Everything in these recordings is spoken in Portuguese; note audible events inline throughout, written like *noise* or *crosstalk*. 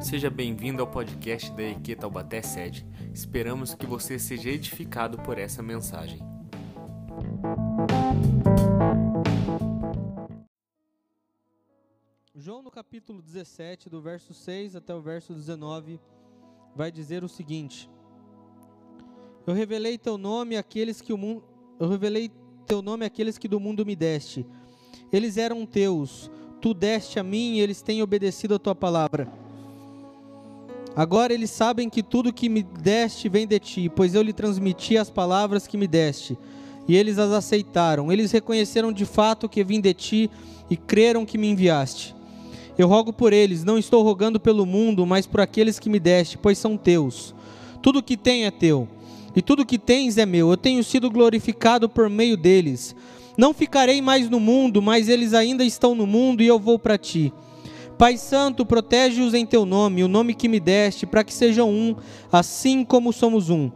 Seja bem-vindo ao podcast da EQ Taubaté Sede. Esperamos que você seja edificado por essa mensagem. João, no capítulo 17, do verso 6 até o verso 19, vai dizer o seguinte: Eu revelei teu nome àqueles que o mundo Eu revelei teu nome àqueles que do mundo me deste. Eles eram teus, tu deste a mim e eles têm obedecido a tua palavra. Agora eles sabem que tudo que me deste vem de ti, pois eu lhe transmiti as palavras que me deste, e eles as aceitaram. Eles reconheceram de fato que vim de ti e creram que me enviaste. Eu rogo por eles, não estou rogando pelo mundo, mas por aqueles que me deste, pois são teus. Tudo que tem é teu, e tudo que tens é meu. Eu tenho sido glorificado por meio deles. Não ficarei mais no mundo, mas eles ainda estão no mundo e eu vou para ti. Pai Santo, protege-os em teu nome, o nome que me deste, para que sejam um, assim como somos um.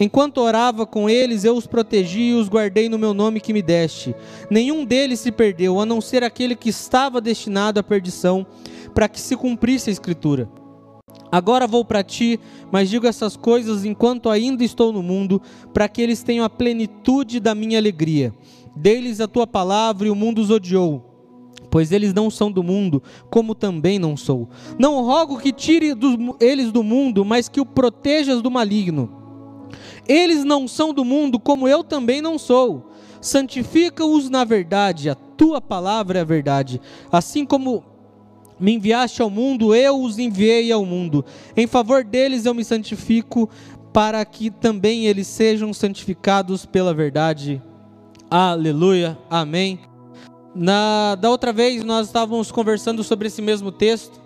Enquanto orava com eles, eu os protegi e os guardei no meu nome que me deste. Nenhum deles se perdeu, a não ser aquele que estava destinado à perdição, para que se cumprisse a Escritura. Agora vou para ti, mas digo essas coisas enquanto ainda estou no mundo, para que eles tenham a plenitude da minha alegria. Dei-lhes a tua palavra e o mundo os odiou pois eles não são do mundo, como também não sou. Não rogo que tire dos, eles do mundo, mas que o protejas do maligno. Eles não são do mundo, como eu também não sou. Santifica-os na verdade, a tua palavra é a verdade. Assim como me enviaste ao mundo, eu os enviei ao mundo. Em favor deles eu me santifico, para que também eles sejam santificados pela verdade. Aleluia. Amém. Na, da outra vez nós estávamos conversando sobre esse mesmo texto,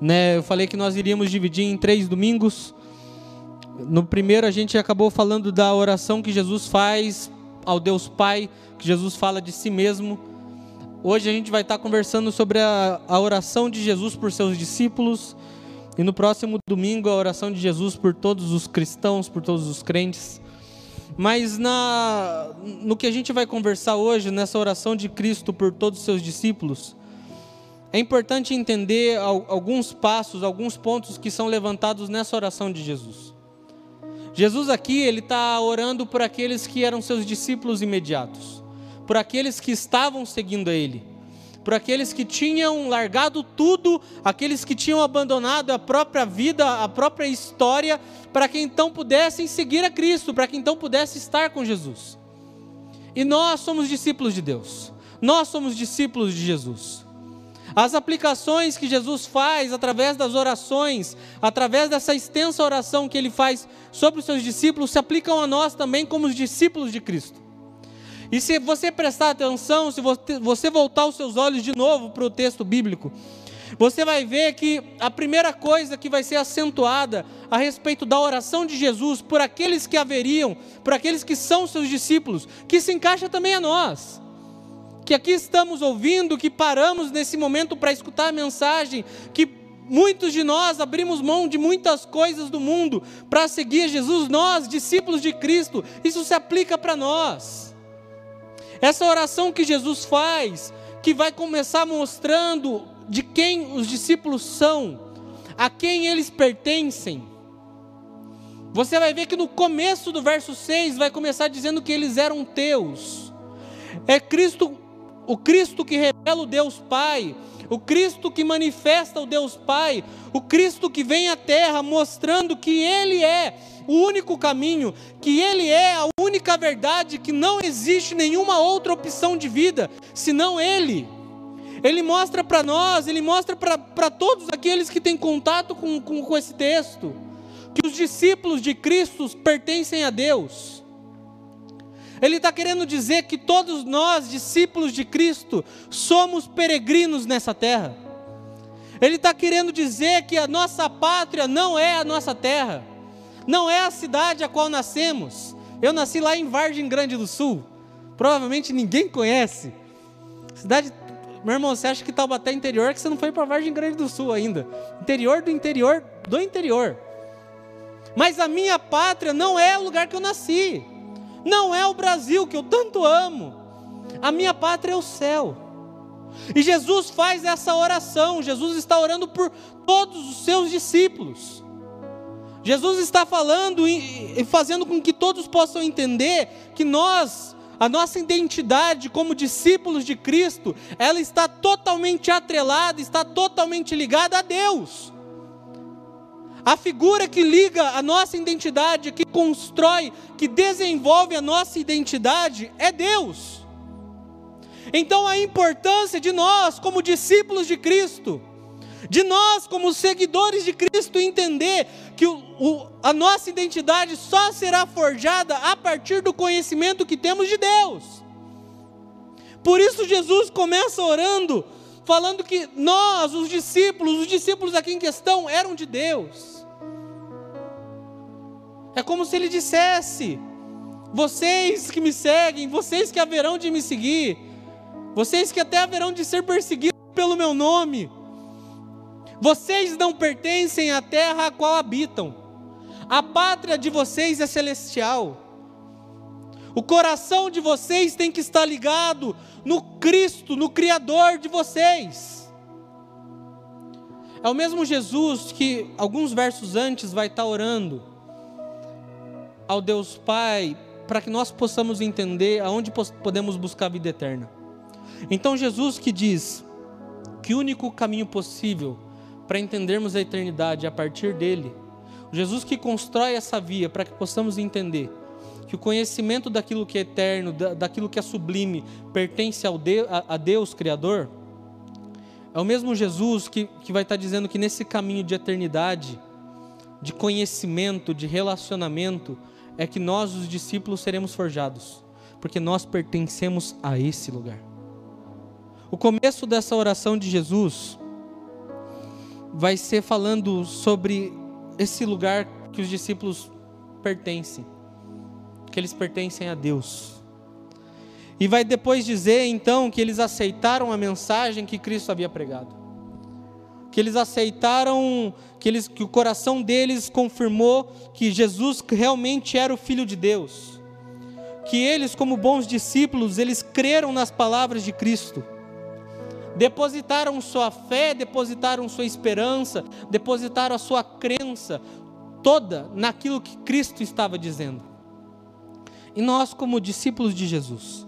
né? Eu falei que nós iríamos dividir em três domingos. No primeiro a gente acabou falando da oração que Jesus faz ao Deus Pai, que Jesus fala de si mesmo. Hoje a gente vai estar conversando sobre a, a oração de Jesus por seus discípulos. E no próximo domingo a oração de Jesus por todos os cristãos, por todos os crentes. Mas na, no que a gente vai conversar hoje, nessa oração de Cristo por todos os seus discípulos, é importante entender alguns passos, alguns pontos que são levantados nessa oração de Jesus. Jesus aqui, ele está orando por aqueles que eram seus discípulos imediatos, por aqueles que estavam seguindo a Ele por aqueles que tinham largado tudo, aqueles que tinham abandonado a própria vida, a própria história, para que então pudessem seguir a Cristo, para que então pudessem estar com Jesus. E nós somos discípulos de Deus, nós somos discípulos de Jesus. As aplicações que Jesus faz através das orações, através dessa extensa oração que ele faz sobre os seus discípulos, se aplicam a nós também como os discípulos de Cristo. E se você prestar atenção, se você voltar os seus olhos de novo para o texto bíblico, você vai ver que a primeira coisa que vai ser acentuada a respeito da oração de Jesus por aqueles que haveriam, por aqueles que são seus discípulos, que se encaixa também a nós. Que aqui estamos ouvindo, que paramos nesse momento para escutar a mensagem, que muitos de nós abrimos mão de muitas coisas do mundo para seguir Jesus, nós, discípulos de Cristo, isso se aplica para nós. Essa oração que Jesus faz, que vai começar mostrando de quem os discípulos são, a quem eles pertencem. Você vai ver que no começo do verso 6 vai começar dizendo que eles eram teus. É Cristo, o Cristo que revela o Deus Pai, o Cristo que manifesta o Deus Pai, o Cristo que vem à terra mostrando que Ele é o único caminho, que Ele é a única verdade, que não existe nenhuma outra opção de vida senão Ele. Ele mostra para nós, Ele mostra para todos aqueles que têm contato com, com, com esse texto, que os discípulos de Cristo pertencem a Deus. Ele está querendo dizer que todos nós, discípulos de Cristo, somos peregrinos nessa terra. Ele está querendo dizer que a nossa pátria não é a nossa terra não é a cidade a qual nascemos. Eu nasci lá em Vargem Grande do Sul. Provavelmente ninguém conhece. Cidade, meu irmão, você acha que Taubaté é interior que você não foi para Vargem Grande do Sul ainda? Interior do interior do interior. Mas a minha pátria não é o lugar que eu nasci. Não é o Brasil que eu tanto amo. A minha pátria é o céu. E Jesus faz essa oração, Jesus está orando por todos os seus discípulos. Jesus está falando e fazendo com que todos possam entender que nós, a nossa identidade como discípulos de Cristo, ela está totalmente atrelada, está totalmente ligada a Deus. A figura que liga a nossa identidade, que constrói, que desenvolve a nossa identidade é Deus. Então a importância de nós, como discípulos de Cristo, de nós, como seguidores de Cristo, entender que o, o, a nossa identidade só será forjada a partir do conhecimento que temos de Deus. Por isso, Jesus começa orando, falando que nós, os discípulos, os discípulos aqui em questão, eram de Deus. É como se ele dissesse: vocês que me seguem, vocês que haverão de me seguir, vocês que até haverão de ser perseguidos pelo meu nome, vocês não pertencem à terra a qual habitam. A pátria de vocês é celestial. O coração de vocês tem que estar ligado no Cristo, no Criador de vocês. É o mesmo Jesus que, alguns versos antes, vai estar orando ao Deus Pai para que nós possamos entender aonde podemos buscar a vida eterna. Então, Jesus que diz que o único caminho possível para entendermos a eternidade a partir dele. Jesus que constrói essa via para que possamos entender que o conhecimento daquilo que é eterno, daquilo que é sublime, pertence ao Deus, a Deus Criador. É o mesmo Jesus que, que vai estar dizendo que nesse caminho de eternidade, de conhecimento, de relacionamento, é que nós, os discípulos, seremos forjados, porque nós pertencemos a esse lugar. O começo dessa oração de Jesus vai ser falando sobre esse lugar que os discípulos pertencem, que eles pertencem a Deus. E vai depois dizer então que eles aceitaram a mensagem que Cristo havia pregado. Que eles aceitaram, que, eles, que o coração deles confirmou que Jesus realmente era o Filho de Deus. Que eles, como bons discípulos, eles creram nas palavras de Cristo depositaram sua fé, depositaram sua esperança, depositaram a sua crença toda naquilo que Cristo estava dizendo. E nós, como discípulos de Jesus,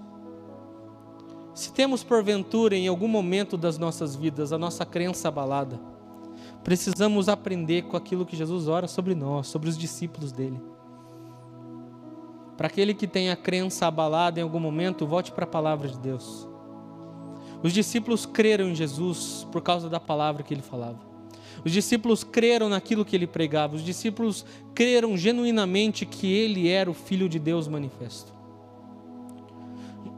se temos porventura em algum momento das nossas vidas a nossa crença abalada, precisamos aprender com aquilo que Jesus ora sobre nós, sobre os discípulos dele. Para aquele que tem a crença abalada em algum momento, volte para a palavra de Deus. Os discípulos creram em Jesus por causa da palavra que ele falava. Os discípulos creram naquilo que ele pregava. Os discípulos creram genuinamente que ele era o Filho de Deus manifesto.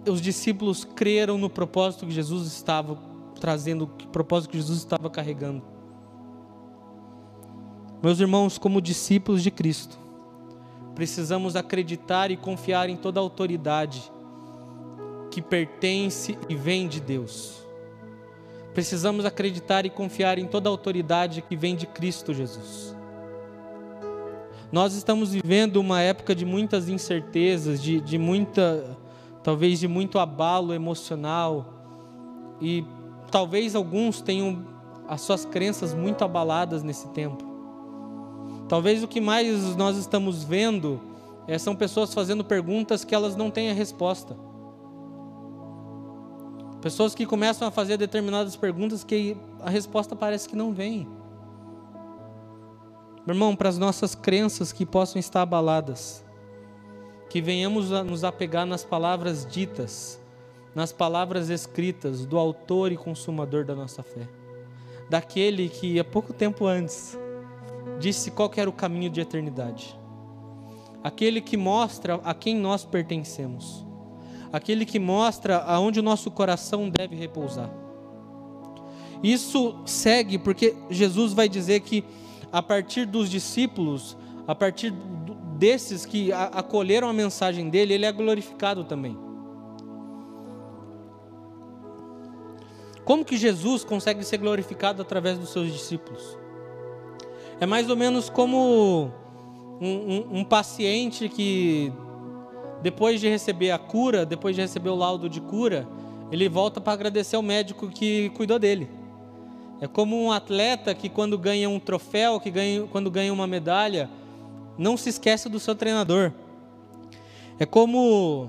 Os discípulos creram no propósito que Jesus estava trazendo, o propósito que Jesus estava carregando. Meus irmãos, como discípulos de Cristo, precisamos acreditar e confiar em toda a autoridade que pertence e vem de Deus. Precisamos acreditar e confiar em toda a autoridade que vem de Cristo Jesus. Nós estamos vivendo uma época de muitas incertezas, de, de muita, talvez de muito abalo emocional, e talvez alguns tenham as suas crenças muito abaladas nesse tempo. Talvez o que mais nós estamos vendo é, são pessoas fazendo perguntas que elas não têm a resposta. Pessoas que começam a fazer determinadas perguntas que a resposta parece que não vem. Meu irmão, para as nossas crenças que possam estar abaladas, que venhamos a nos apegar nas palavras ditas, nas palavras escritas do autor e consumador da nossa fé, daquele que há pouco tempo antes disse qual era o caminho de eternidade, aquele que mostra a quem nós pertencemos aquele que mostra aonde o nosso coração deve repousar. Isso segue porque Jesus vai dizer que a partir dos discípulos, a partir desses que acolheram a mensagem dele, ele é glorificado também. Como que Jesus consegue ser glorificado através dos seus discípulos? É mais ou menos como um, um, um paciente que depois de receber a cura, depois de receber o laudo de cura, ele volta para agradecer ao médico que cuidou dele. É como um atleta que quando ganha um troféu, que ganha, quando ganha uma medalha, não se esquece do seu treinador. É como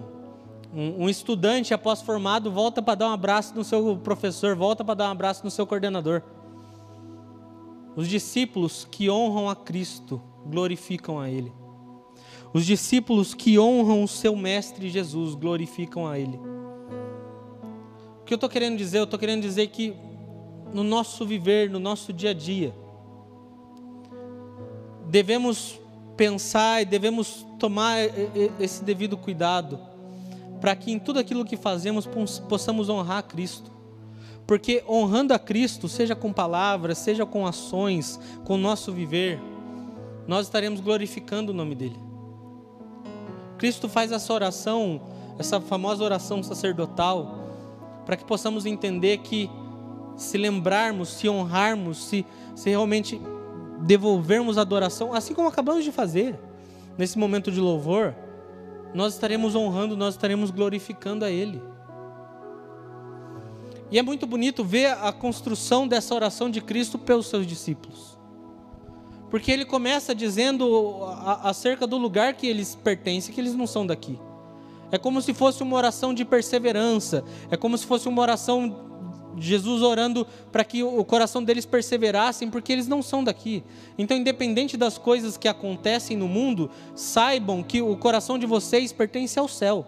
um, um estudante após formado volta para dar um abraço no seu professor, volta para dar um abraço no seu coordenador. Os discípulos que honram a Cristo glorificam a Ele. Os discípulos que honram o seu Mestre Jesus glorificam a Ele. O que eu estou querendo dizer? Eu estou querendo dizer que no nosso viver, no nosso dia a dia, devemos pensar e devemos tomar esse devido cuidado para que em tudo aquilo que fazemos possamos honrar a Cristo. Porque honrando a Cristo, seja com palavras, seja com ações, com o nosso viver, nós estaremos glorificando o nome dEle. Cristo faz essa oração, essa famosa oração sacerdotal, para que possamos entender que se lembrarmos, se honrarmos, se, se realmente devolvermos adoração, assim como acabamos de fazer nesse momento de louvor, nós estaremos honrando, nós estaremos glorificando a Ele. E é muito bonito ver a construção dessa oração de Cristo pelos seus discípulos. Porque ele começa dizendo acerca do lugar que eles pertencem, que eles não são daqui. É como se fosse uma oração de perseverança, é como se fosse uma oração Jesus orando para que o coração deles perseverassem, porque eles não são daqui. Então, independente das coisas que acontecem no mundo, saibam que o coração de vocês pertence ao céu.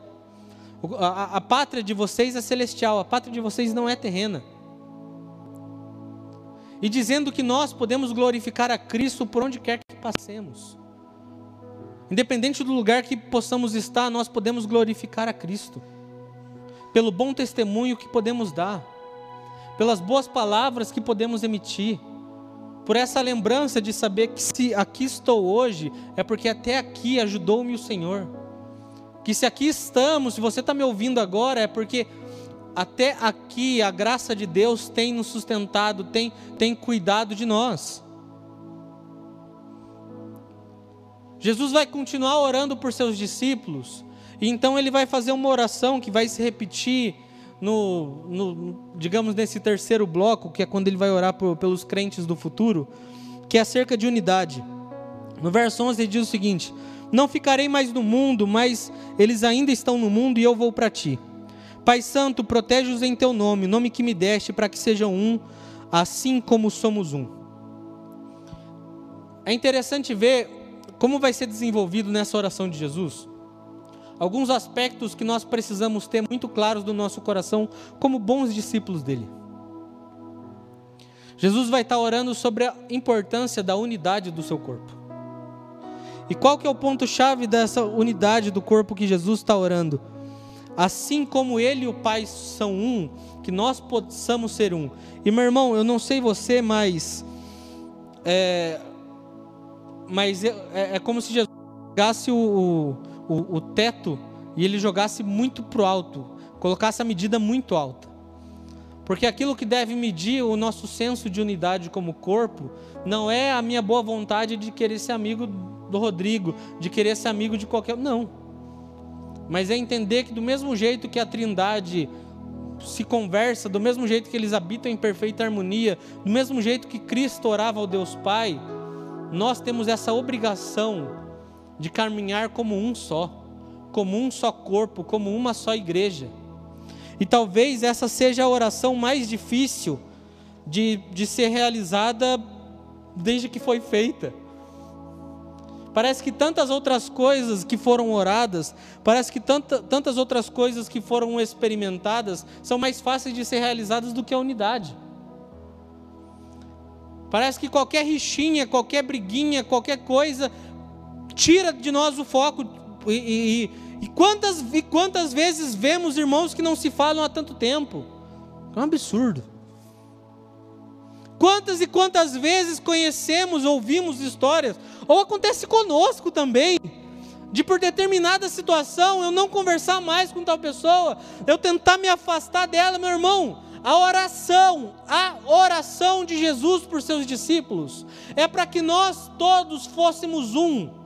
A, a, a pátria de vocês é celestial, a pátria de vocês não é terrena. E dizendo que nós podemos glorificar a Cristo por onde quer que passemos. Independente do lugar que possamos estar, nós podemos glorificar a Cristo. Pelo bom testemunho que podemos dar pelas boas palavras que podemos emitir, por essa lembrança de saber que se aqui estou hoje, é porque até aqui ajudou-me o Senhor. Que se aqui estamos, se você está me ouvindo agora, é porque até aqui a graça de Deus tem nos sustentado, tem, tem cuidado de nós. Jesus vai continuar orando por seus discípulos, e então ele vai fazer uma oração que vai se repetir no, no, digamos, nesse terceiro bloco, que é quando ele vai orar por, pelos crentes do futuro, que é acerca de unidade. No verso 11 ele diz o seguinte: Não ficarei mais no mundo, mas eles ainda estão no mundo e eu vou para ti. Pai Santo, protege-os em teu nome, nome que me deste, para que sejam um, assim como somos um. É interessante ver como vai ser desenvolvido nessa oração de Jesus alguns aspectos que nós precisamos ter muito claros do nosso coração como bons discípulos dele. Jesus vai estar orando sobre a importância da unidade do seu corpo. E qual que é o ponto chave dessa unidade do corpo que Jesus está orando? Assim como ele e o Pai são um, que nós possamos ser um. E meu irmão, eu não sei você, mas é, mas é, é como se Jesus pegasse o, o, o teto e ele jogasse muito para o alto, colocasse a medida muito alta. Porque aquilo que deve medir o nosso senso de unidade como corpo não é a minha boa vontade de querer ser amigo do Rodrigo, de querer ser amigo de qualquer. Não. Mas é entender que, do mesmo jeito que a Trindade se conversa, do mesmo jeito que eles habitam em perfeita harmonia, do mesmo jeito que Cristo orava ao Deus Pai, nós temos essa obrigação de caminhar como um só, como um só corpo, como uma só igreja. E talvez essa seja a oração mais difícil de, de ser realizada desde que foi feita. Parece que tantas outras coisas que foram oradas, parece que tanta, tantas outras coisas que foram experimentadas são mais fáceis de ser realizadas do que a unidade. Parece que qualquer rixinha, qualquer briguinha, qualquer coisa tira de nós o foco. E, e, e, quantas, e quantas vezes vemos irmãos que não se falam há tanto tempo? É um absurdo. Quantas e quantas vezes conhecemos, ouvimos histórias, ou acontece conosco também, de por determinada situação eu não conversar mais com tal pessoa, eu tentar me afastar dela, meu irmão. A oração, a oração de Jesus por seus discípulos, é para que nós todos fôssemos um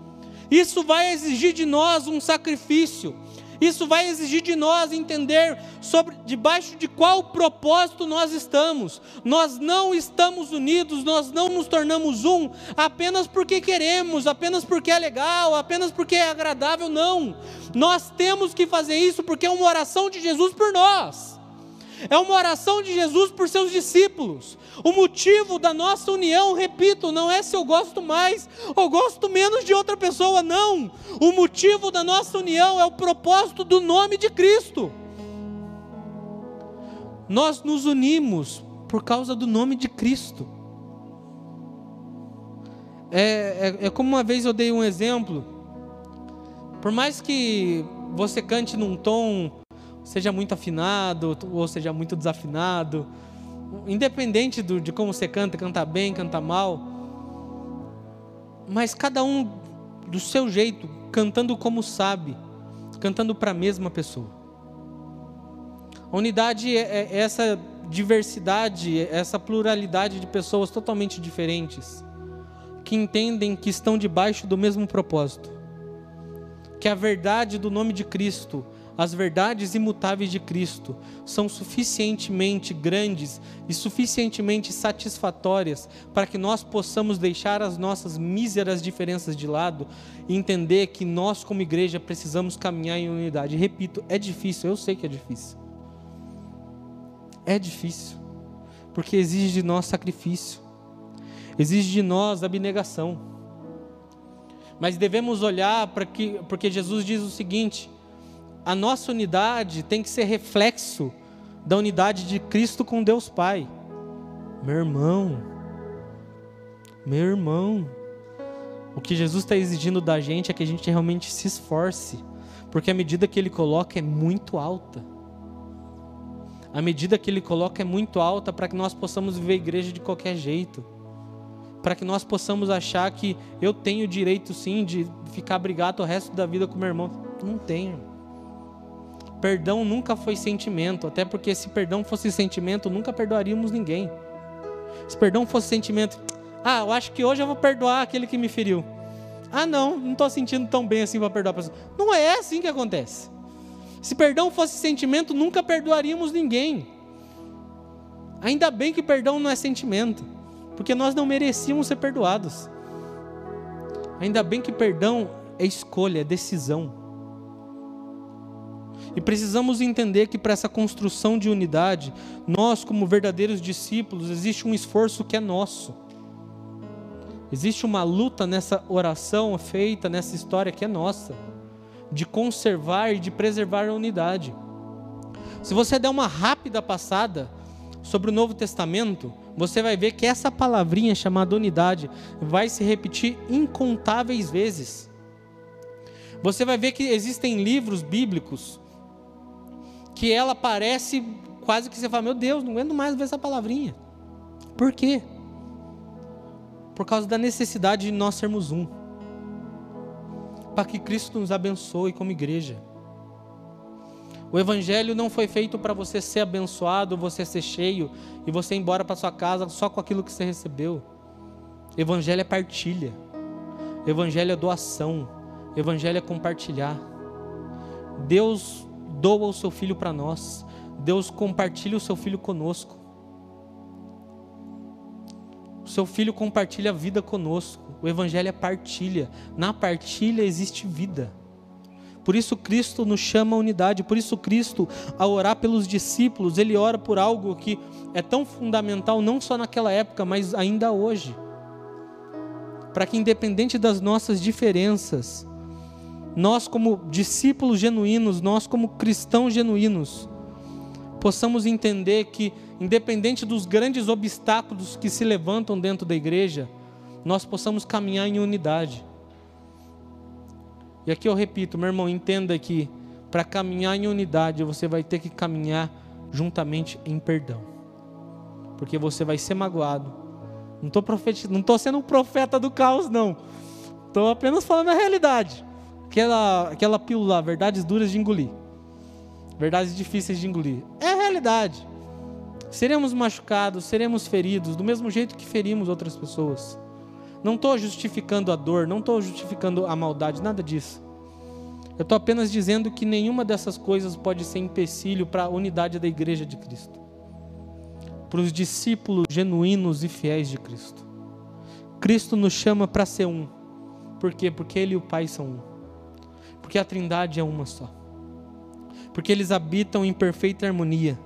isso vai exigir de nós um sacrifício. Isso vai exigir de nós entender sobre debaixo de qual propósito nós estamos. Nós não estamos unidos, nós não nos tornamos um apenas porque queremos, apenas porque é legal, apenas porque é agradável, não. Nós temos que fazer isso porque é uma oração de Jesus por nós. É uma oração de Jesus por seus discípulos. O motivo da nossa união, repito, não é se eu gosto mais ou gosto menos de outra pessoa, não. O motivo da nossa união é o propósito do nome de Cristo. Nós nos unimos por causa do nome de Cristo. É, é, é como uma vez eu dei um exemplo. Por mais que você cante num tom seja muito afinado ou seja muito desafinado, independente do, de como você canta, canta bem, canta mal, mas cada um do seu jeito, cantando como sabe, cantando para a mesma pessoa. A unidade é, é essa diversidade, essa pluralidade de pessoas totalmente diferentes, que entendem que estão debaixo do mesmo propósito, que a verdade do nome de Cristo as verdades imutáveis de Cristo são suficientemente grandes e suficientemente satisfatórias para que nós possamos deixar as nossas míseras diferenças de lado e entender que nós, como igreja, precisamos caminhar em unidade. Repito, é difícil, eu sei que é difícil. É difícil, porque exige de nós sacrifício, exige de nós abnegação. Mas devemos olhar para que, porque Jesus diz o seguinte: a nossa unidade tem que ser reflexo da unidade de Cristo com Deus Pai. Meu irmão, meu irmão, o que Jesus está exigindo da gente é que a gente realmente se esforce, porque a medida que Ele coloca é muito alta. A medida que Ele coloca é muito alta para que nós possamos viver a igreja de qualquer jeito. Para que nós possamos achar que eu tenho direito sim de ficar brigado o resto da vida com meu irmão. Não tenho. Perdão nunca foi sentimento, até porque se perdão fosse sentimento, nunca perdoaríamos ninguém. Se perdão fosse sentimento, ah, eu acho que hoje eu vou perdoar aquele que me feriu. Ah, não, não estou sentindo tão bem assim para perdoar a pessoa. Não é assim que acontece. Se perdão fosse sentimento, nunca perdoaríamos ninguém. Ainda bem que perdão não é sentimento, porque nós não merecíamos ser perdoados. Ainda bem que perdão é escolha, é decisão. E precisamos entender que para essa construção de unidade, nós, como verdadeiros discípulos, existe um esforço que é nosso. Existe uma luta nessa oração feita, nessa história que é nossa, de conservar e de preservar a unidade. Se você der uma rápida passada sobre o Novo Testamento, você vai ver que essa palavrinha chamada unidade vai se repetir incontáveis vezes. Você vai ver que existem livros bíblicos que ela parece quase que você fala, meu Deus, não aguento mais ver essa palavrinha. Por quê? Por causa da necessidade de nós sermos um. Para que Cristo nos abençoe como igreja. O evangelho não foi feito para você ser abençoado, você ser cheio e você ir embora para sua casa só com aquilo que você recebeu. Evangelho é partilha. Evangelho é doação. Evangelho é compartilhar. Deus doa o seu filho para nós. Deus compartilha o seu filho conosco. O seu filho compartilha a vida conosco. O evangelho é partilha. Na partilha existe vida. Por isso Cristo nos chama a unidade. Por isso Cristo, ao orar pelos discípulos, ele ora por algo que é tão fundamental não só naquela época, mas ainda hoje. Para que independente das nossas diferenças, nós, como discípulos genuínos, nós, como cristãos genuínos, possamos entender que, independente dos grandes obstáculos que se levantam dentro da igreja, nós possamos caminhar em unidade. E aqui eu repito, meu irmão, entenda que para caminhar em unidade você vai ter que caminhar juntamente em perdão, porque você vai ser magoado. Não estou sendo um profeta do caos, não. Estou apenas falando a realidade aquela, aquela pílula, verdades duras de engolir. Verdades difíceis de engolir. É a realidade. Seremos machucados, seremos feridos, do mesmo jeito que ferimos outras pessoas. Não estou justificando a dor, não estou justificando a maldade, nada disso. Eu estou apenas dizendo que nenhuma dessas coisas pode ser empecilho para a unidade da igreja de Cristo, para os discípulos genuínos e fiéis de Cristo. Cristo nos chama para ser um. Por quê? Porque Ele e o Pai são um. Porque a Trindade é uma só. Porque eles habitam em perfeita harmonia.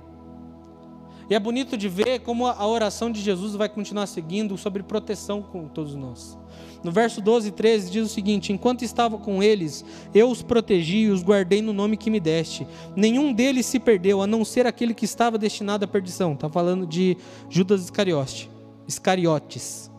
E é bonito de ver como a oração de Jesus vai continuar seguindo sobre proteção com todos nós. No verso 12 e 13 diz o seguinte: Enquanto estava com eles, eu os protegi e os guardei no nome que me deste. Nenhum deles se perdeu, a não ser aquele que estava destinado à perdição. Está falando de Judas Iscariote, Iscariotes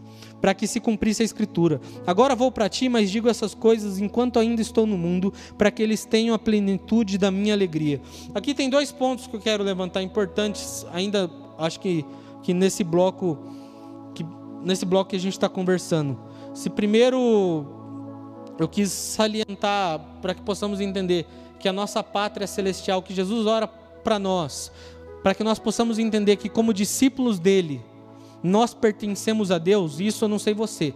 para que se cumprisse a escritura. Agora vou para ti, mas digo essas coisas enquanto ainda estou no mundo, para que eles tenham a plenitude da minha alegria. Aqui tem dois pontos que eu quero levantar importantes, ainda acho que, que nesse bloco que nesse bloco que a gente está conversando. Se primeiro eu quis salientar para que possamos entender que a nossa pátria celestial, que Jesus ora para nós, para que nós possamos entender que como discípulos dele, nós pertencemos a Deus, isso eu não sei você.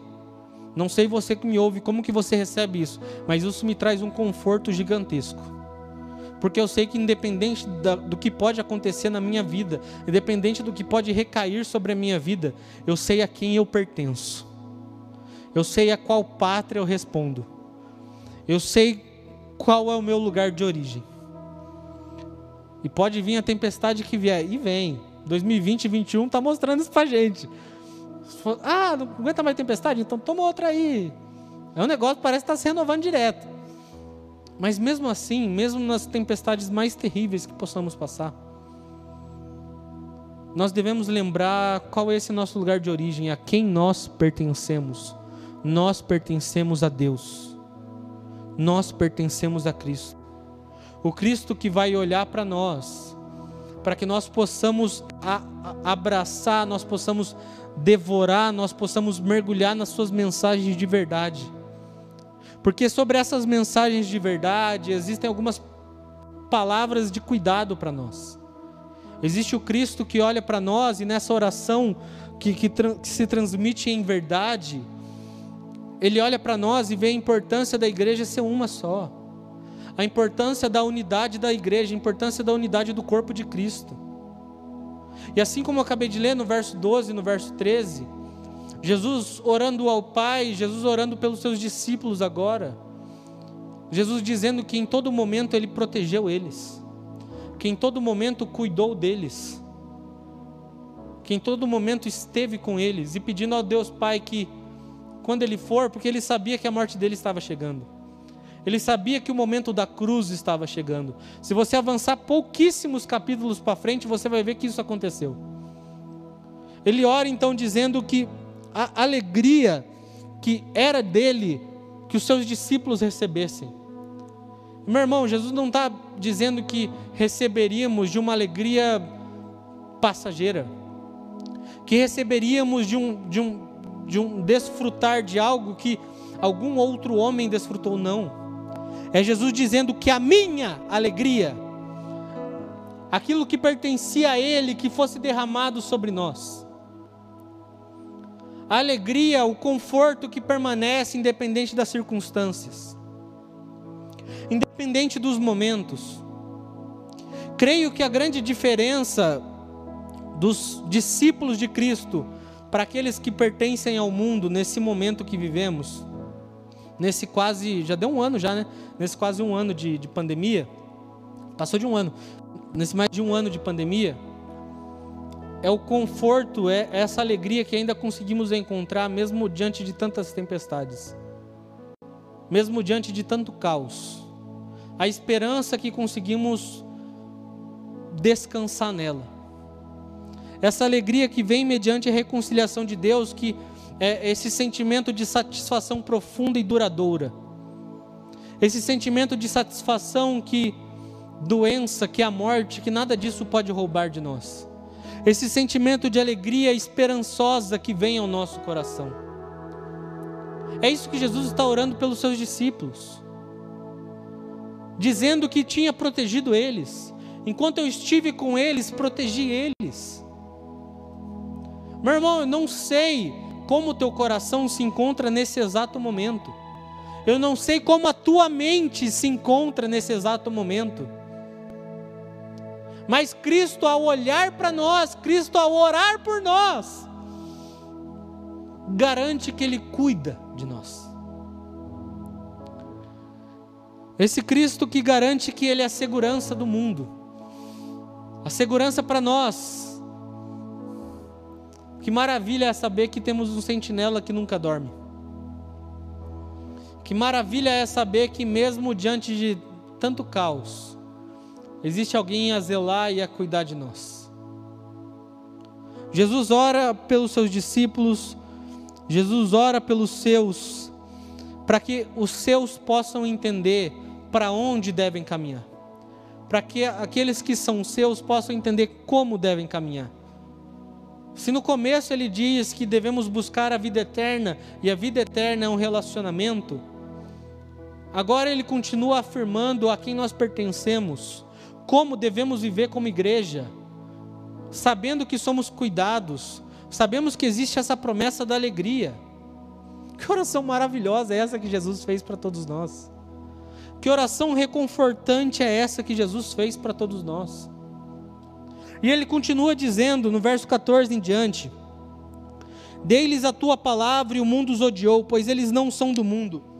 Não sei você que me ouve, como que você recebe isso, mas isso me traz um conforto gigantesco. Porque eu sei que independente da, do que pode acontecer na minha vida, independente do que pode recair sobre a minha vida, eu sei a quem eu pertenço. Eu sei a qual pátria eu respondo. Eu sei qual é o meu lugar de origem. E pode vir a tempestade que vier, e vem. 2020 e 2021 está mostrando isso para gente. Ah, não aguenta mais tempestade? Então toma outra aí. É um negócio que parece estar tá se renovando direto. Mas mesmo assim, mesmo nas tempestades mais terríveis que possamos passar, nós devemos lembrar qual é esse nosso lugar de origem, a quem nós pertencemos. Nós pertencemos a Deus. Nós pertencemos a Cristo. O Cristo que vai olhar para nós para que nós possamos abraçar, nós possamos devorar, nós possamos mergulhar nas suas mensagens de verdade. Porque sobre essas mensagens de verdade existem algumas palavras de cuidado para nós. Existe o Cristo que olha para nós e nessa oração que, que, que se transmite em verdade, ele olha para nós e vê a importância da igreja ser uma só a importância da unidade da igreja, a importância da unidade do corpo de Cristo. E assim como eu acabei de ler no verso 12 e no verso 13, Jesus orando ao Pai, Jesus orando pelos seus discípulos agora, Jesus dizendo que em todo momento Ele protegeu eles, que em todo momento cuidou deles, que em todo momento esteve com eles e pedindo ao Deus Pai que, quando Ele for, porque Ele sabia que a morte dele estava chegando, ele sabia que o momento da cruz estava chegando. Se você avançar pouquíssimos capítulos para frente, você vai ver que isso aconteceu. Ele ora então dizendo que a alegria que era dele, que os seus discípulos recebessem. Meu irmão, Jesus não está dizendo que receberíamos de uma alegria passageira, que receberíamos de um, de um, de um desfrutar de algo que algum outro homem desfrutou, não. É Jesus dizendo que a minha alegria, aquilo que pertencia a Ele, que fosse derramado sobre nós. A alegria, o conforto que permanece independente das circunstâncias, independente dos momentos. Creio que a grande diferença dos discípulos de Cristo para aqueles que pertencem ao mundo nesse momento que vivemos nesse quase, já deu um ano já, né? Nesse quase um ano de, de pandemia, passou de um ano, nesse mais de um ano de pandemia, é o conforto, é essa alegria que ainda conseguimos encontrar, mesmo diante de tantas tempestades, mesmo diante de tanto caos. A esperança que conseguimos descansar nela. Essa alegria que vem mediante a reconciliação de Deus, que é esse sentimento de satisfação profunda e duradoura. Esse sentimento de satisfação que doença, que a morte, que nada disso pode roubar de nós. Esse sentimento de alegria esperançosa que vem ao nosso coração. É isso que Jesus está orando pelos seus discípulos, dizendo que tinha protegido eles. Enquanto eu estive com eles, protegi eles. Meu irmão, eu não sei como o teu coração se encontra nesse exato momento. Eu não sei como a tua mente se encontra nesse exato momento. Mas Cristo, ao olhar para nós, Cristo, ao orar por nós, garante que Ele cuida de nós. Esse Cristo que garante que Ele é a segurança do mundo, a segurança para nós. Que maravilha é saber que temos um sentinela que nunca dorme. Que maravilha é saber que, mesmo diante de tanto caos, existe alguém a zelar e a cuidar de nós. Jesus ora pelos seus discípulos, Jesus ora pelos seus, para que os seus possam entender para onde devem caminhar, para que aqueles que são seus possam entender como devem caminhar. Se no começo ele diz que devemos buscar a vida eterna e a vida eterna é um relacionamento, Agora ele continua afirmando a quem nós pertencemos, como devemos viver como igreja, sabendo que somos cuidados, sabemos que existe essa promessa da alegria. Que oração maravilhosa é essa que Jesus fez para todos nós? Que oração reconfortante é essa que Jesus fez para todos nós? E ele continua dizendo no verso 14 em diante: Dei-lhes a tua palavra e o mundo os odiou, pois eles não são do mundo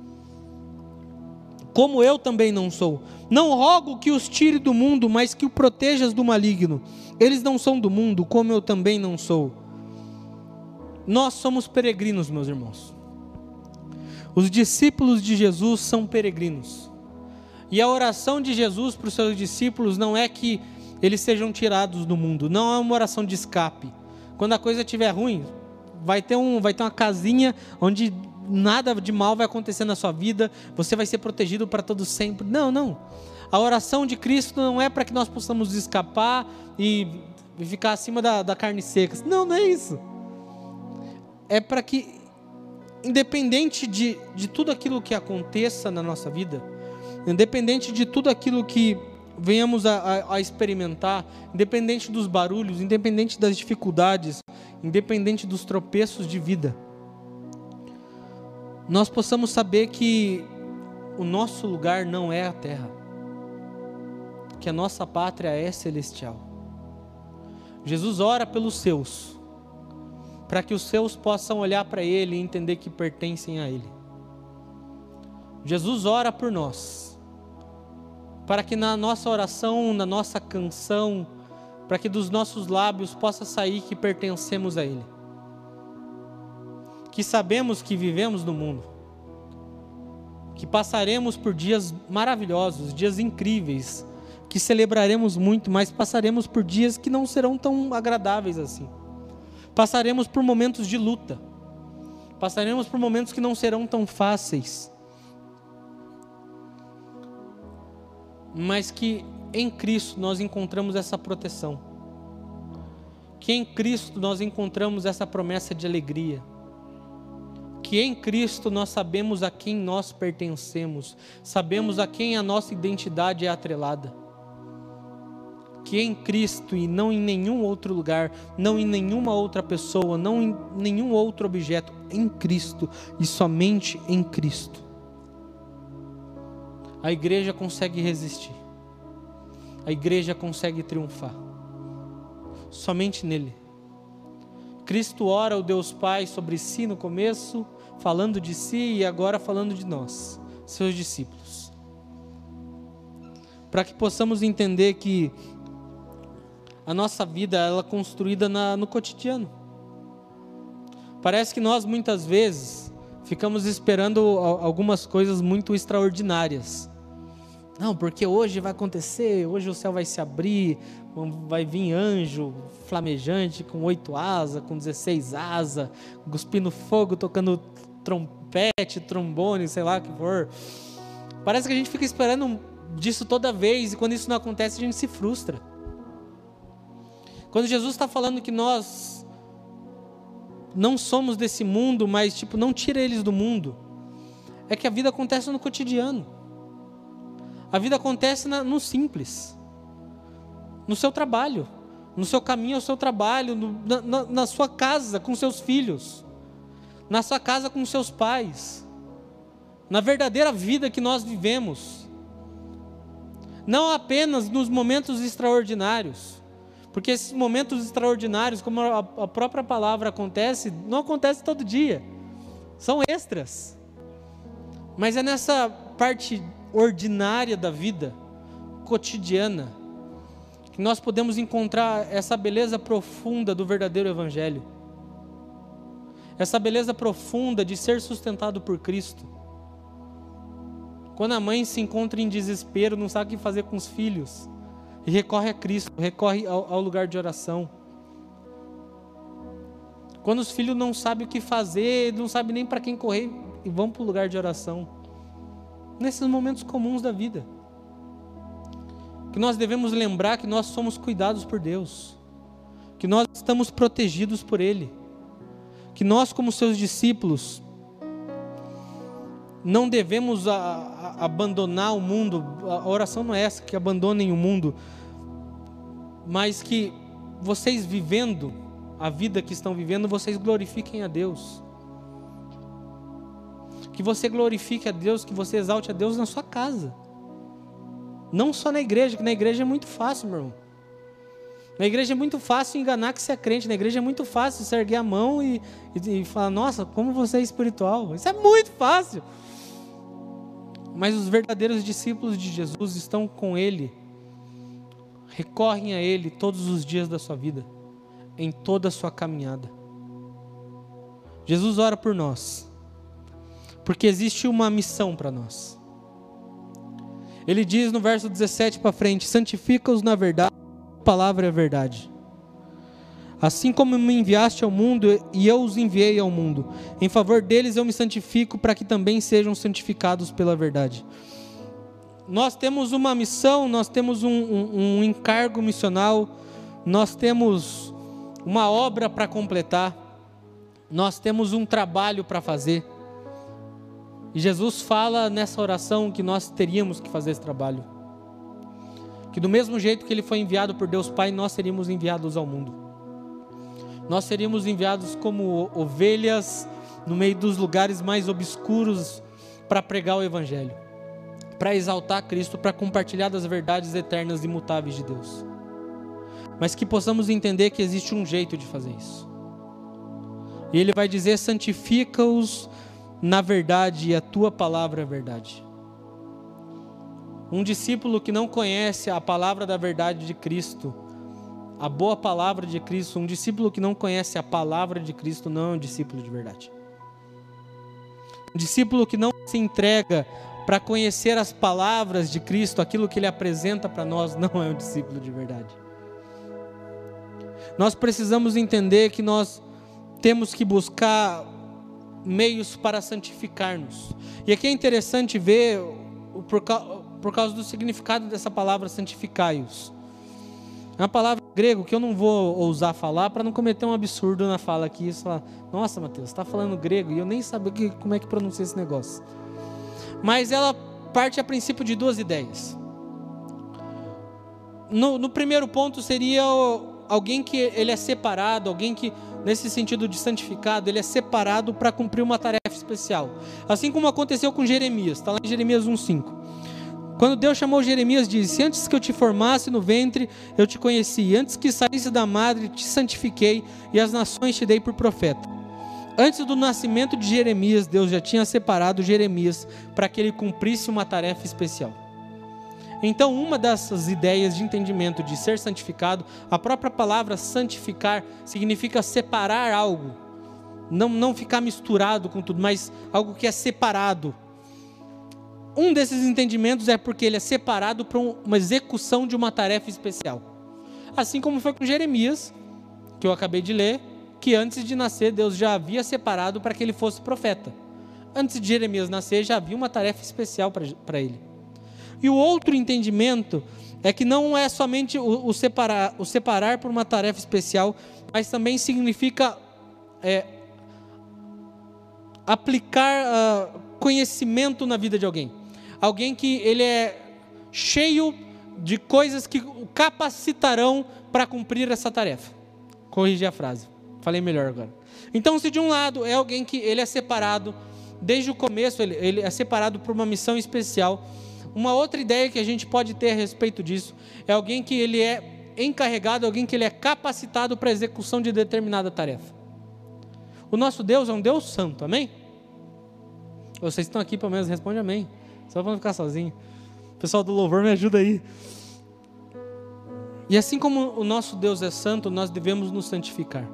como eu também não sou. Não rogo que os tire do mundo, mas que o protejas do maligno. Eles não são do mundo, como eu também não sou. Nós somos peregrinos, meus irmãos. Os discípulos de Jesus são peregrinos. E a oração de Jesus para os seus discípulos não é que eles sejam tirados do mundo, não é uma oração de escape. Quando a coisa estiver ruim, vai ter, um, vai ter uma casinha onde nada de mal vai acontecer na sua vida, você vai ser protegido para todo sempre. Não, não. A oração de Cristo não é para que nós possamos escapar e ficar acima da, da carne seca. Não, não é isso. É para que, independente de, de tudo aquilo que aconteça na nossa vida, independente de tudo aquilo que venhamos a, a, a experimentar, independente dos barulhos, independente das dificuldades, independente dos tropeços de vida, nós possamos saber que o nosso lugar não é a terra, que a nossa pátria é celestial. Jesus ora pelos seus, para que os seus possam olhar para Ele e entender que pertencem a Ele. Jesus ora por nós, para que na nossa oração, na nossa canção, para que dos nossos lábios possa sair que pertencemos a Ele. Que sabemos que vivemos no mundo, que passaremos por dias maravilhosos, dias incríveis, que celebraremos muito, mas passaremos por dias que não serão tão agradáveis assim. Passaremos por momentos de luta, passaremos por momentos que não serão tão fáceis, mas que em Cristo nós encontramos essa proteção, que em Cristo nós encontramos essa promessa de alegria que em Cristo nós sabemos a quem nós pertencemos, sabemos a quem a nossa identidade é atrelada. Que em Cristo e não em nenhum outro lugar, não em nenhuma outra pessoa, não em nenhum outro objeto, em Cristo e somente em Cristo. A igreja consegue resistir, a igreja consegue triunfar, somente nele. Cristo ora o Deus Pai sobre si no começo, falando de si e agora falando de nós, seus discípulos. Para que possamos entender que a nossa vida ela é construída na, no cotidiano. Parece que nós muitas vezes ficamos esperando algumas coisas muito extraordinárias. Não, porque hoje vai acontecer, hoje o céu vai se abrir, vai vir anjo flamejante com oito asas, com dezesseis asas, cuspindo fogo, tocando trompete, trombone, sei lá o que for. Parece que a gente fica esperando disso toda vez e quando isso não acontece a gente se frustra. Quando Jesus está falando que nós não somos desse mundo, mas tipo, não tira eles do mundo, é que a vida acontece no cotidiano. A vida acontece na, no simples, no seu trabalho, no seu caminho ao seu trabalho, no, na, na sua casa com seus filhos na sua casa com seus pais. na verdadeira vida que nós vivemos. Não apenas nos momentos extraordinários, porque esses momentos extraordinários, como a própria palavra acontece, não acontece todo dia. São extras. Mas é nessa parte ordinária da vida, cotidiana, que nós podemos encontrar essa beleza profunda do verdadeiro Evangelho. Essa beleza profunda de ser sustentado por Cristo. Quando a mãe se encontra em desespero, não sabe o que fazer com os filhos, e recorre a Cristo, recorre ao, ao lugar de oração. Quando os filhos não sabem o que fazer, não sabem nem para quem correr, e vão para o lugar de oração. Nesses momentos comuns da vida. Que nós devemos lembrar que nós somos cuidados por Deus. Que nós estamos protegidos por Ele. Que nós, como seus discípulos, não devemos a, a, abandonar o mundo. A oração não é essa, que abandonem o mundo. Mas que vocês vivendo a vida que estão vivendo, vocês glorifiquem a Deus. Que você glorifique a Deus, que você exalte a Deus na sua casa. Não só na igreja, que na igreja é muito fácil, meu irmão. Na igreja é muito fácil enganar que você é crente. Na igreja é muito fácil você erguer a mão e, e, e falar: Nossa, como você é espiritual. Isso é muito fácil. Mas os verdadeiros discípulos de Jesus estão com Ele, recorrem a Ele todos os dias da sua vida em toda a sua caminhada. Jesus ora por nós, porque existe uma missão para nós. Ele diz no verso 17 para frente: santifica-os na verdade, a palavra é a verdade. Assim como me enviaste ao mundo e eu os enviei ao mundo, em favor deles eu me santifico para que também sejam santificados pela verdade. Nós temos uma missão, nós temos um, um, um encargo missional, nós temos uma obra para completar, nós temos um trabalho para fazer. E Jesus fala nessa oração que nós teríamos que fazer esse trabalho. Que do mesmo jeito que ele foi enviado por Deus Pai, nós seríamos enviados ao mundo. Nós seríamos enviados como ovelhas no meio dos lugares mais obscuros para pregar o Evangelho, para exaltar Cristo, para compartilhar das verdades eternas e imutáveis de Deus mas que possamos entender que existe um jeito de fazer isso. E ele vai dizer: santifica-os na verdade, e a tua palavra é verdade. Um discípulo que não conhece a palavra da verdade de Cristo, a boa palavra de Cristo, um discípulo que não conhece a palavra de Cristo não é um discípulo de verdade. Um discípulo que não se entrega para conhecer as palavras de Cristo, aquilo que ele apresenta para nós, *laughs* não é um discípulo de verdade. Nós precisamos entender que nós temos que buscar meios para santificar-nos. E aqui é interessante ver, por, por causa do significado dessa palavra santificai-os. É uma palavra grego que eu não vou ousar falar para não cometer um absurdo na fala aqui. Falar, Nossa, Mateus, está falando grego e eu nem sabia como é que pronuncia esse negócio. Mas ela parte a princípio de duas ideias. No, no primeiro ponto seria alguém que ele é separado, alguém que, nesse sentido de santificado, ele é separado para cumprir uma tarefa especial. Assim como aconteceu com Jeremias, está lá em Jeremias 1,5. Quando Deus chamou Jeremias, disse: Antes que eu te formasse no ventre, eu te conheci. Antes que saísse da madre, te santifiquei e as nações te dei por profeta. Antes do nascimento de Jeremias, Deus já tinha separado Jeremias para que ele cumprisse uma tarefa especial. Então, uma dessas ideias de entendimento de ser santificado, a própria palavra santificar significa separar algo, não, não ficar misturado com tudo, mas algo que é separado. Um desses entendimentos é porque ele é separado para uma execução de uma tarefa especial. Assim como foi com Jeremias, que eu acabei de ler, que antes de nascer Deus já havia separado para que ele fosse profeta. Antes de Jeremias nascer já havia uma tarefa especial para ele. E o outro entendimento é que não é somente o, o separar, o separar por uma tarefa especial, mas também significa é, aplicar uh, conhecimento na vida de alguém. Alguém que ele é cheio de coisas que o capacitarão para cumprir essa tarefa. Corrigi a frase. Falei melhor agora. Então, se de um lado é alguém que ele é separado desde o começo, ele, ele é separado por uma missão especial. Uma outra ideia que a gente pode ter a respeito disso é alguém que ele é encarregado, alguém que ele é capacitado para a execução de determinada tarefa. O nosso Deus é um Deus santo, amém? Vocês estão aqui, pelo menos responde amém. Só para não ficar sozinho. O pessoal do louvor me ajuda aí. E assim como o nosso Deus é santo, nós devemos nos santificar.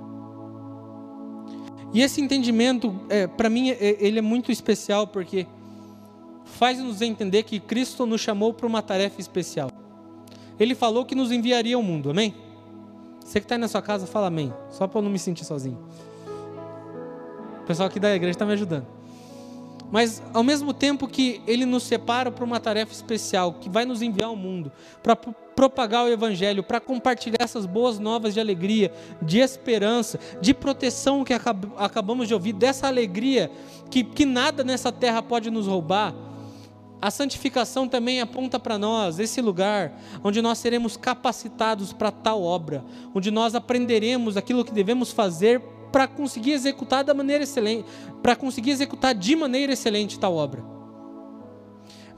E esse entendimento, é, para mim, é, ele é muito especial porque faz-nos entender que Cristo nos chamou para uma tarefa especial. Ele falou que nos enviaria ao mundo, amém? Você que está aí na sua casa, fala amém, só para eu não me sentir sozinho. O pessoal aqui da igreja está me ajudando. Mas ao mesmo tempo que ele nos separa para uma tarefa especial, que vai nos enviar ao mundo, para propagar o evangelho, para compartilhar essas boas novas de alegria, de esperança, de proteção que acabamos de ouvir, dessa alegria que, que nada nessa terra pode nos roubar. A santificação também aponta para nós esse lugar onde nós seremos capacitados para tal obra, onde nós aprenderemos aquilo que devemos fazer para conseguir executar da maneira excelente, para conseguir executar de maneira excelente tal obra.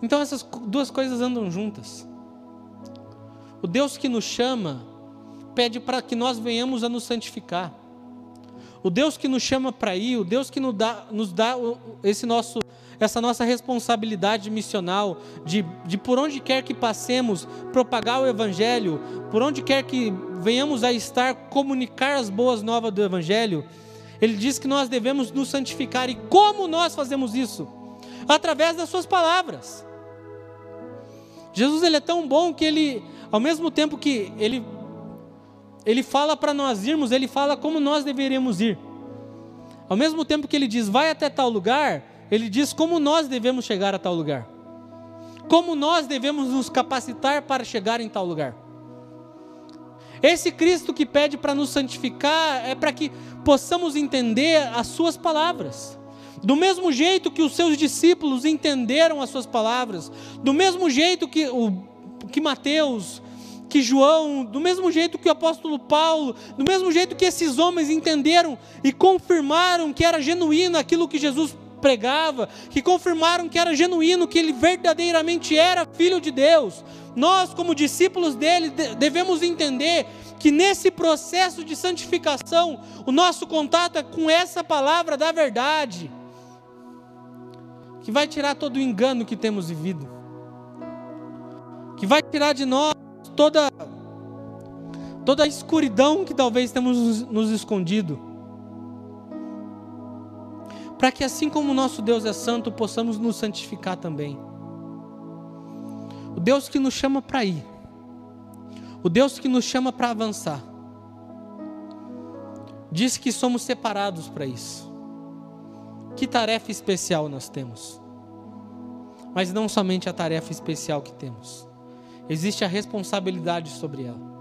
Então essas duas coisas andam juntas. O Deus que nos chama pede para que nós venhamos a nos santificar. O Deus que nos chama para ir, o Deus que nos dá, nos dá esse nosso, essa nossa responsabilidade missional, de, de por onde quer que passemos, propagar o Evangelho, por onde quer que venhamos a estar, comunicar as boas novas do Evangelho, ele diz que nós devemos nos santificar. E como nós fazemos isso? Através das suas palavras. Jesus ele é tão bom que ele, ao mesmo tempo que ele ele fala para nós irmos, ele fala como nós deveríamos ir. Ao mesmo tempo que ele diz, vai até tal lugar, ele diz como nós devemos chegar a tal lugar. Como nós devemos nos capacitar para chegar em tal lugar. Esse Cristo que pede para nos santificar é para que possamos entender as Suas palavras. Do mesmo jeito que os seus discípulos entenderam as Suas palavras, do mesmo jeito que, o, que Mateus, que João, do mesmo jeito que o apóstolo Paulo, do mesmo jeito que esses homens entenderam e confirmaram que era genuíno aquilo que Jesus pregava, que confirmaram que era genuíno, que ele verdadeiramente era filho de Deus. Nós, como discípulos dele, devemos entender que nesse processo de santificação, o nosso contato é com essa palavra da verdade, que vai tirar todo o engano que temos vivido, que vai tirar de nós toda toda a escuridão que talvez temos nos escondido. Para que assim como o nosso Deus é santo, possamos nos santificar também. O Deus que nos chama para ir. O Deus que nos chama para avançar. Diz que somos separados para isso. Que tarefa especial nós temos. Mas não somente a tarefa especial que temos existe a responsabilidade sobre ela.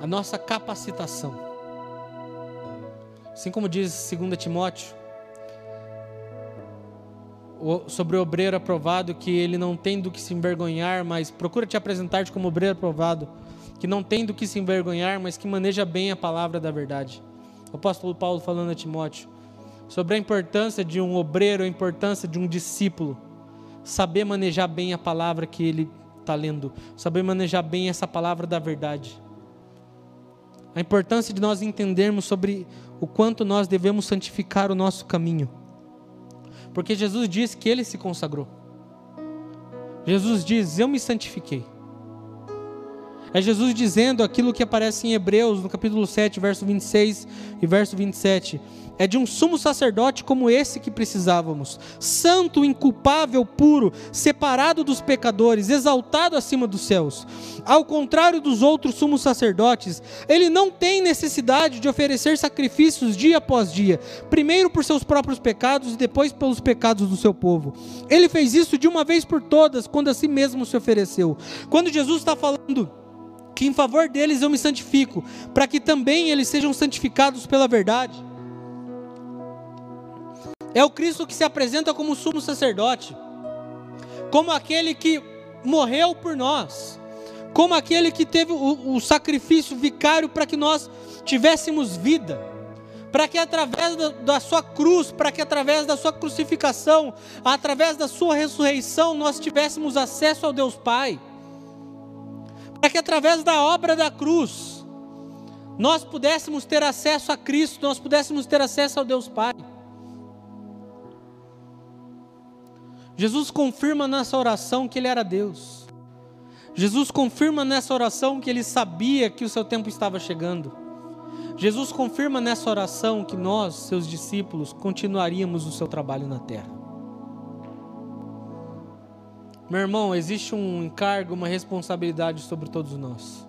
A nossa capacitação. Assim como diz 2 Timóteo, sobre o obreiro aprovado, que ele não tem do que se envergonhar, mas procura te apresentar-te como obreiro aprovado, que não tem do que se envergonhar, mas que maneja bem a palavra da verdade. O apóstolo Paulo falando a Timóteo sobre a importância de um obreiro, a importância de um discípulo, saber manejar bem a palavra que ele está lendo, saber manejar bem essa palavra da verdade. A importância de nós entendermos sobre o quanto nós devemos santificar o nosso caminho. Porque Jesus diz que ele se consagrou. Jesus diz: Eu me santifiquei. É Jesus dizendo aquilo que aparece em Hebreus, no capítulo 7, verso 26 e verso 27. É de um sumo sacerdote como esse que precisávamos, santo, inculpável, puro, separado dos pecadores, exaltado acima dos céus. Ao contrário dos outros sumos sacerdotes, ele não tem necessidade de oferecer sacrifícios dia após dia, primeiro por seus próprios pecados e depois pelos pecados do seu povo. Ele fez isso de uma vez por todas, quando a si mesmo se ofereceu. Quando Jesus está falando que em favor deles eu me santifico, para que também eles sejam santificados pela verdade. É o Cristo que se apresenta como sumo sacerdote, como aquele que morreu por nós, como aquele que teve o, o sacrifício vicário para que nós tivéssemos vida, para que através da sua cruz, para que através da sua crucificação, através da sua ressurreição, nós tivéssemos acesso ao Deus Pai. Para que através da obra da cruz, nós pudéssemos ter acesso a Cristo, nós pudéssemos ter acesso ao Deus Pai. Jesus confirma nessa oração que Ele era Deus. Jesus confirma nessa oração que Ele sabia que o seu tempo estava chegando. Jesus confirma nessa oração que nós, seus discípulos, continuaríamos o seu trabalho na terra. Meu irmão, existe um encargo, uma responsabilidade sobre todos nós.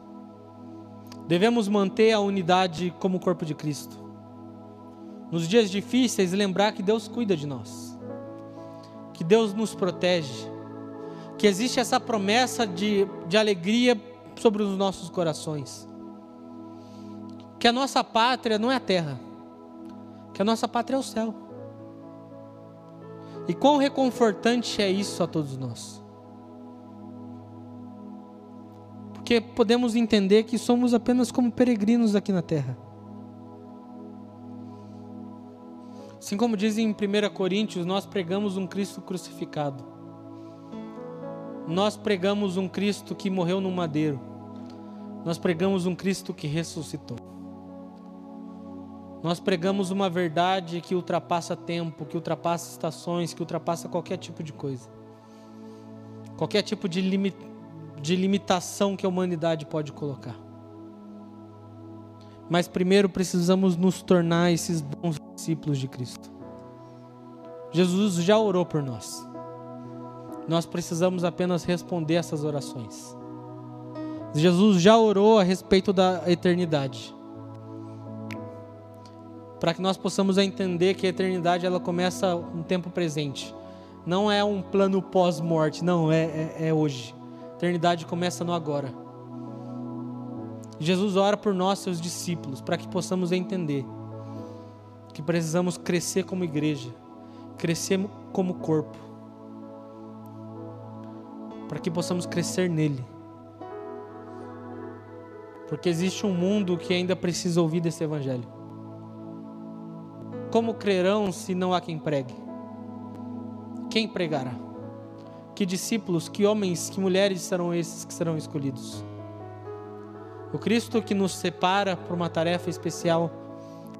Devemos manter a unidade como corpo de Cristo. Nos dias difíceis, lembrar que Deus cuida de nós, que Deus nos protege, que existe essa promessa de, de alegria sobre os nossos corações que a nossa pátria não é a terra, que a nossa pátria é o céu. E quão reconfortante é isso a todos nós. Porque podemos entender que somos apenas como peregrinos aqui na terra. Assim como diz em 1 Coríntios, nós pregamos um Cristo crucificado. Nós pregamos um Cristo que morreu no madeiro. Nós pregamos um Cristo que ressuscitou. Nós pregamos uma verdade que ultrapassa tempo, que ultrapassa estações, que ultrapassa qualquer tipo de coisa. Qualquer tipo de, limi de limitação que a humanidade pode colocar. Mas primeiro precisamos nos tornar esses bons discípulos de Cristo. Jesus já orou por nós. Nós precisamos apenas responder essas orações. Jesus já orou a respeito da eternidade para que nós possamos entender que a eternidade ela começa no tempo presente. Não é um plano pós-morte, não, é, é, é hoje. Eternidade começa no agora. Jesus ora por nós, seus discípulos, para que possamos entender que precisamos crescer como igreja, crescer como corpo, para que possamos crescer nele. Porque existe um mundo que ainda precisa ouvir desse evangelho. Como crerão se não há quem pregue? Quem pregará? Que discípulos, que homens, que mulheres serão esses que serão escolhidos? O Cristo que nos separa para uma tarefa especial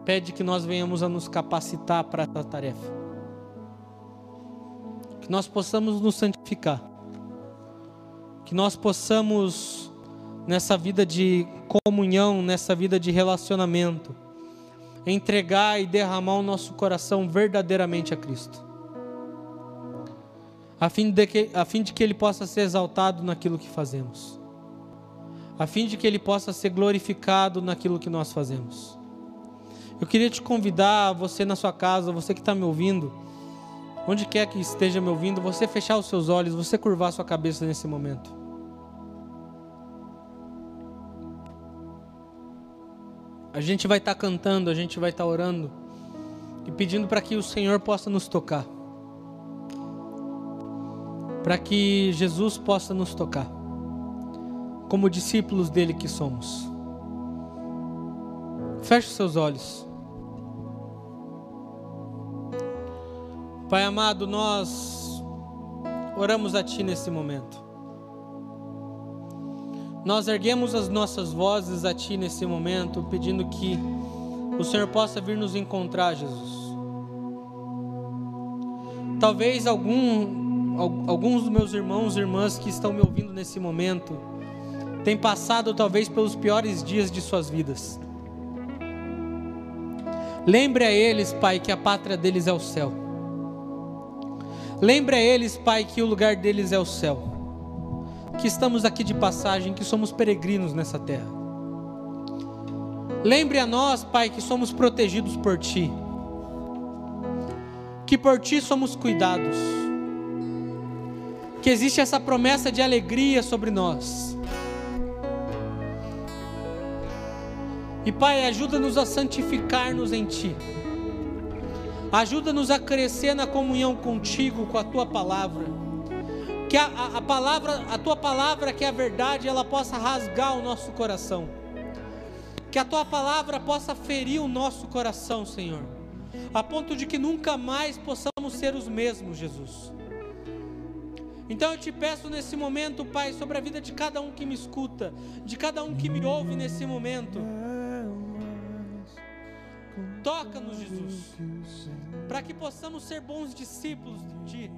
pede que nós venhamos a nos capacitar para essa tarefa. Que nós possamos nos santificar. Que nós possamos, nessa vida de comunhão, nessa vida de relacionamento, entregar e derramar o nosso coração verdadeiramente a Cristo. A fim, de que, a fim de que Ele possa ser exaltado naquilo que fazemos. A fim de que Ele possa ser glorificado naquilo que nós fazemos. Eu queria te convidar, você na sua casa, você que está me ouvindo, onde quer que esteja me ouvindo, você fechar os seus olhos, você curvar sua cabeça nesse momento. A gente vai estar tá cantando, a gente vai estar tá orando e pedindo para que o Senhor possa nos tocar. Para que Jesus possa nos tocar. Como discípulos dele que somos. Feche os seus olhos. Pai amado, nós oramos a Ti nesse momento. Nós erguemos as nossas vozes a Ti nesse momento, pedindo que o Senhor possa vir nos encontrar, Jesus. Talvez algum, alguns dos meus irmãos e irmãs que estão me ouvindo nesse momento tenham passado talvez pelos piores dias de suas vidas. Lembre a eles, Pai, que a pátria deles é o céu. Lembre a eles, Pai, que o lugar deles é o céu que estamos aqui de passagem, que somos peregrinos nessa terra. Lembre a nós, Pai, que somos protegidos por Ti, que por Ti somos cuidados, que existe essa promessa de alegria sobre nós. E Pai, ajuda-nos a santificar-nos em Ti. Ajuda-nos a crescer na comunhão contigo, com a tua palavra que a, a, a, palavra, a tua palavra, que é a verdade, ela possa rasgar o nosso coração. Que a tua palavra possa ferir o nosso coração, Senhor, a ponto de que nunca mais possamos ser os mesmos, Jesus. Então eu te peço nesse momento, Pai, sobre a vida de cada um que me escuta, de cada um que me ouve nesse momento. Toca-nos, Jesus, para que possamos ser bons discípulos de Ti